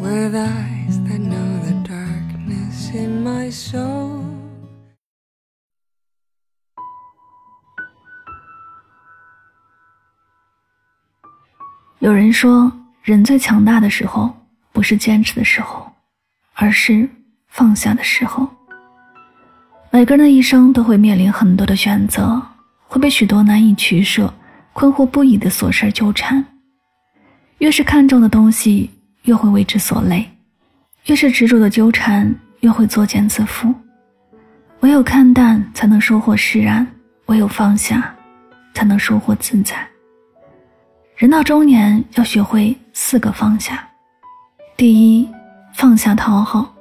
With eyes that know the darkness in my soul. 有人说人最强大的时候不是坚持的时候而是放下的时候。每个人的一生都会面临很多的选择会被许多难以取舍困惑不已的琐事纠缠。越是看重的东西越会为之所累，越是执着的纠缠，越会作茧自缚。唯有看淡，才能收获释然；唯有放下，才能收获自在。人到中年，要学会四个放下。第一，放下讨好。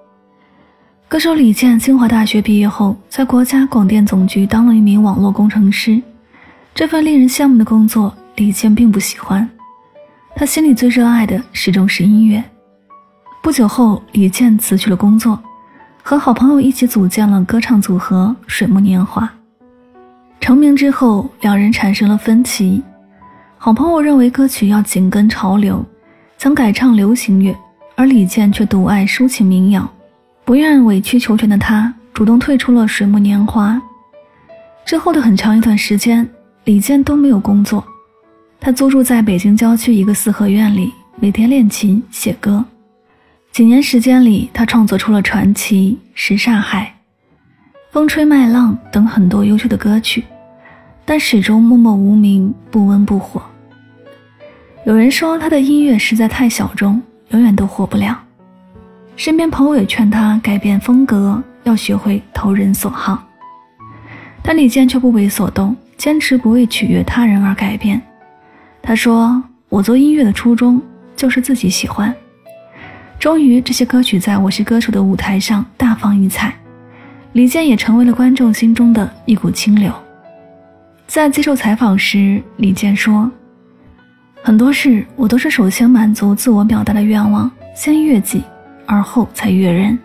歌手李健，清华大学毕业后，在国家广电总局当了一名网络工程师。这份令人羡慕的工作，李健并不喜欢。他心里最热爱的始终是音乐。不久后，李健辞去了工作，和好朋友一起组建了歌唱组合“水木年华”。成名之后，两人产生了分歧。好朋友认为歌曲要紧跟潮流，想改唱流行乐，而李健却独爱抒情民谣。不愿委曲求全的他，主动退出了“水木年华”。之后的很长一段时间，李健都没有工作。他租住在北京郊区一个四合院里，每天练琴写歌。几年时间里，他创作出了《传奇》《什刹海》《风吹麦浪》等很多优秀的歌曲，但始终默默无名，不温不火。有人说他的音乐实在太小众，永远都火不了。身边朋友也劝他改变风格，要学会投人所好。但李健却不为所动，坚持不为取悦他人而改变。他说：“我做音乐的初衷就是自己喜欢。”终于，这些歌曲在《我是歌手》的舞台上大放异彩，李健也成为了观众心中的一股清流。在接受采访时，李健说：“很多事我都是首先满足自我表达的愿望，先悦己，而后才悦人。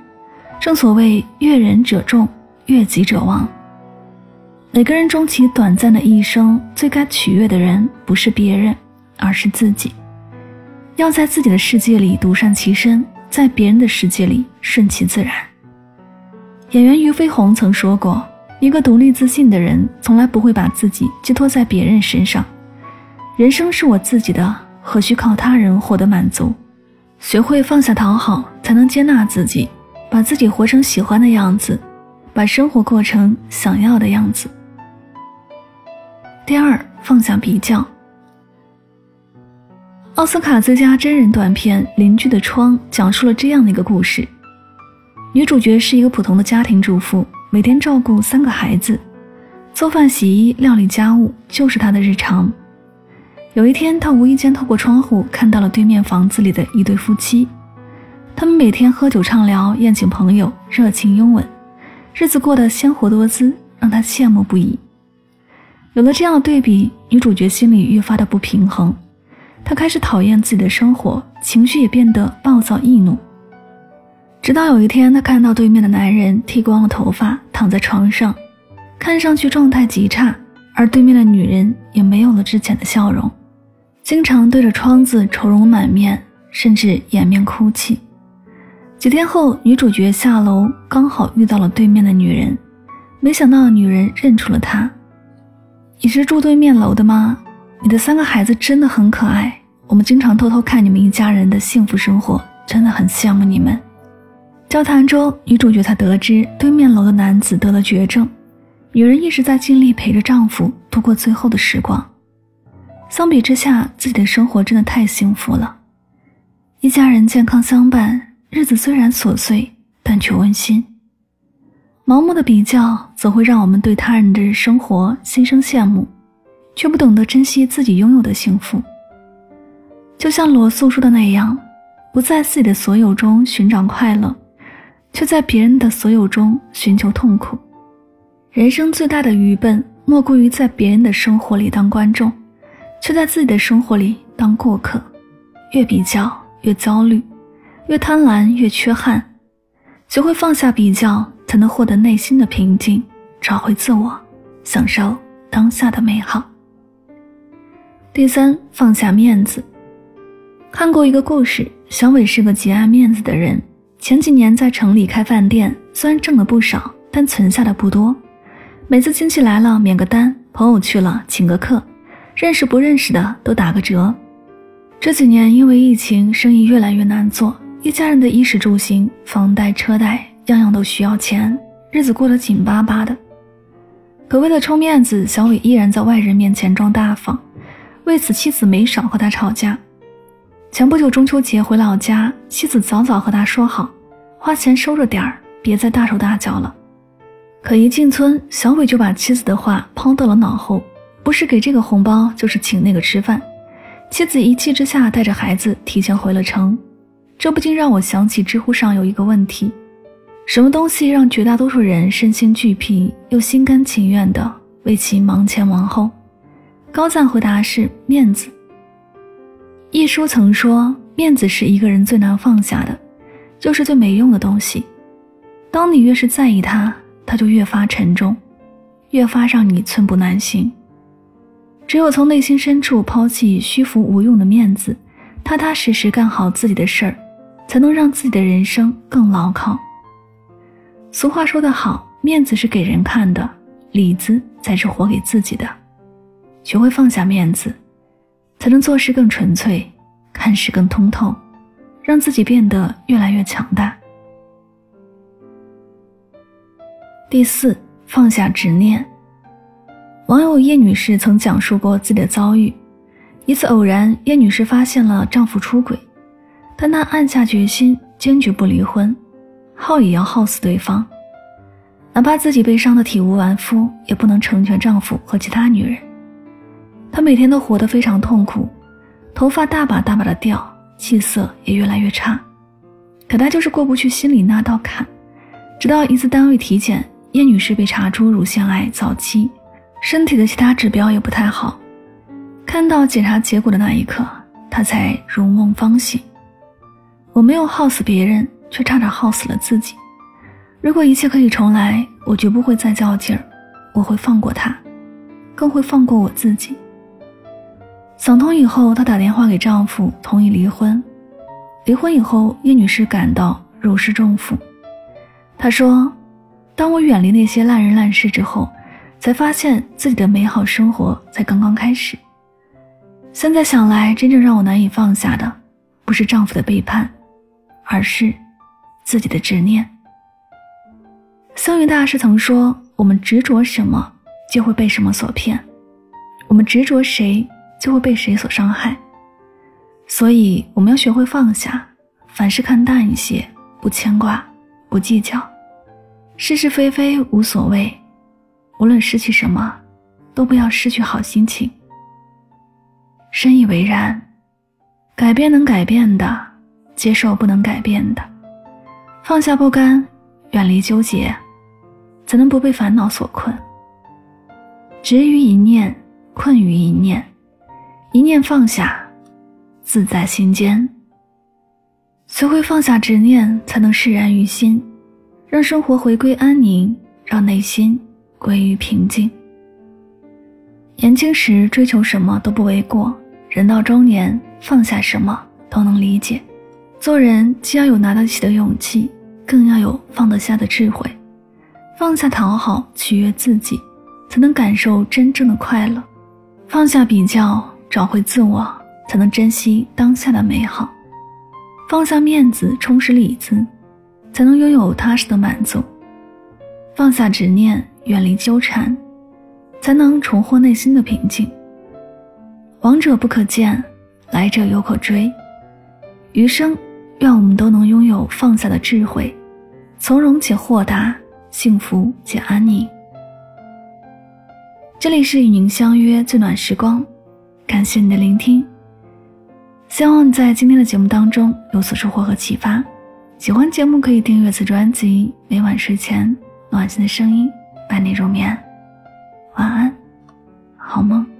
正所谓悦人者众，悦己者亡。”每个人终其短暂的一生，最该取悦的人不是别人，而是自己。要在自己的世界里独善其身，在别人的世界里顺其自然。演员俞飞鸿曾说过：“一个独立自信的人，从来不会把自己寄托在别人身上。人生是我自己的，何须靠他人获得满足？学会放下讨好，才能接纳自己，把自己活成喜欢的样子，把生活过成想要的样子。”第二，放下比较。奥斯卡最佳真人短片《邻居的窗》讲述了这样的一个故事：女主角是一个普通的家庭主妇，每天照顾三个孩子，做饭、洗衣、料理家务就是她的日常。有一天，她无意间透过窗户看到了对面房子里的一对夫妻，他们每天喝酒畅聊，宴请朋友，热情拥吻，日子过得鲜活多姿，让她羡慕不已。有了这样的对比，女主角心里愈发的不平衡，她开始讨厌自己的生活，情绪也变得暴躁易怒。直到有一天，她看到对面的男人剃光了头发，躺在床上，看上去状态极差，而对面的女人也没有了之前的笑容，经常对着窗子愁容满面，甚至掩面哭泣。几天后，女主角下楼，刚好遇到了对面的女人，没想到女人认出了她。你是住对面楼的吗？你的三个孩子真的很可爱，我们经常偷偷看你们一家人的幸福生活，真的很羡慕你们。交谈中，女主角才得知对面楼的男子得了绝症，女人一直在尽力陪着丈夫度过最后的时光。相比之下，自己的生活真的太幸福了，一家人健康相伴，日子虽然琐碎，但却温馨。盲目的比较，则会让我们对他人的生活心生羡慕，却不懂得珍惜自己拥有的幸福。就像罗素说的那样：“不在自己的所有中寻找快乐，却在别人的所有中寻求痛苦。人生最大的愚笨，莫过于在别人的生活里当观众，却在自己的生活里当过客。越比较越焦虑，越贪婪越缺憾。学会放下比较，才能获得内心的平静，找回自我，享受当下的美好。第三，放下面子。看过一个故事，小伟是个极爱面子的人。前几年在城里开饭店，虽然挣了不少，但存下的不多。每次亲戚来了免个单，朋友去了请个客，认识不认识的都打个折。这几年因为疫情，生意越来越难做，一家人的衣食住行、房贷车贷，样样都需要钱，日子过得紧巴巴的。可为了充面子，小伟依然在外人面前装大方。为此，妻子没少和他吵架。前不久中秋节回老家，妻子早早和他说好，花钱收着点儿，别再大手大脚了。可一进村，小伟就把妻子的话抛到了脑后，不是给这个红包，就是请那个吃饭。妻子一气之下，带着孩子提前回了城。这不禁让我想起知乎上有一个问题：什么东西让绝大多数人身心俱疲，又心甘情愿地为其忙前忙后？高赞回答是面子。一书曾说，面子是一个人最难放下的，就是最没用的东西。当你越是在意它，它就越发沉重，越发让你寸步难行。只有从内心深处抛弃虚浮无用的面子，踏踏实实干好自己的事儿，才能让自己的人生更牢靠。俗话说得好，面子是给人看的，里子才是活给自己的。学会放下面子，才能做事更纯粹，看事更通透，让自己变得越来越强大。第四，放下执念。网友叶女士曾讲述过自己的遭遇：一次偶然，叶女士发现了丈夫出轨，但她暗下决心，坚决不离婚，耗也要耗死对方，哪怕自己被伤得体无完肤，也不能成全丈夫和其他女人。她每天都活得非常痛苦，头发大把大把的掉，气色也越来越差。可她就是过不去心里那道坎。直到一次单位体检，叶女士被查出乳腺癌早期，身体的其他指标也不太好。看到检查结果的那一刻，她才如梦方醒。我没有耗死别人，却差点耗死了自己。如果一切可以重来，我绝不会再较劲儿，我会放过他，更会放过我自己。想通以后，她打电话给丈夫，同意离婚。离婚以后，叶女士感到如释重负。她说：“当我远离那些烂人烂事之后，才发现自己的美好生活才刚刚开始。现在想来，真正让我难以放下的，不是丈夫的背叛，而是自己的执念。”僧云大师曾说：“我们执着什么，就会被什么所骗；我们执着谁。”就会被谁所伤害，所以我们要学会放下，凡事看淡一些，不牵挂，不计较，是是非非无所谓。无论失去什么，都不要失去好心情。深以为然，改变能改变的，接受不能改变的，放下不甘，远离纠结，才能不被烦恼所困。执于一念，困于一念。一念放下，自在心间。学会放下执念，才能释然于心，让生活回归安宁，让内心归于平静。年轻时追求什么都不为过，人到中年放下什么都能理解。做人既要有拿得起的勇气，更要有放得下的智慧。放下讨好取悦自己，才能感受真正的快乐。放下比较。找回自我，才能珍惜当下的美好；放下面子，充实里子，才能拥有踏实的满足；放下执念，远离纠缠，才能重获内心的平静。往者不可见，来者犹可追。余生，愿我们都能拥有放下的智慧，从容且豁达，幸福且安宁。这里是与您相约最暖时光。感谢你的聆听。希望在今天的节目当中有所收获和启发。喜欢节目可以订阅此专辑，每晚睡前暖心的声音伴你入眠。晚安，好梦。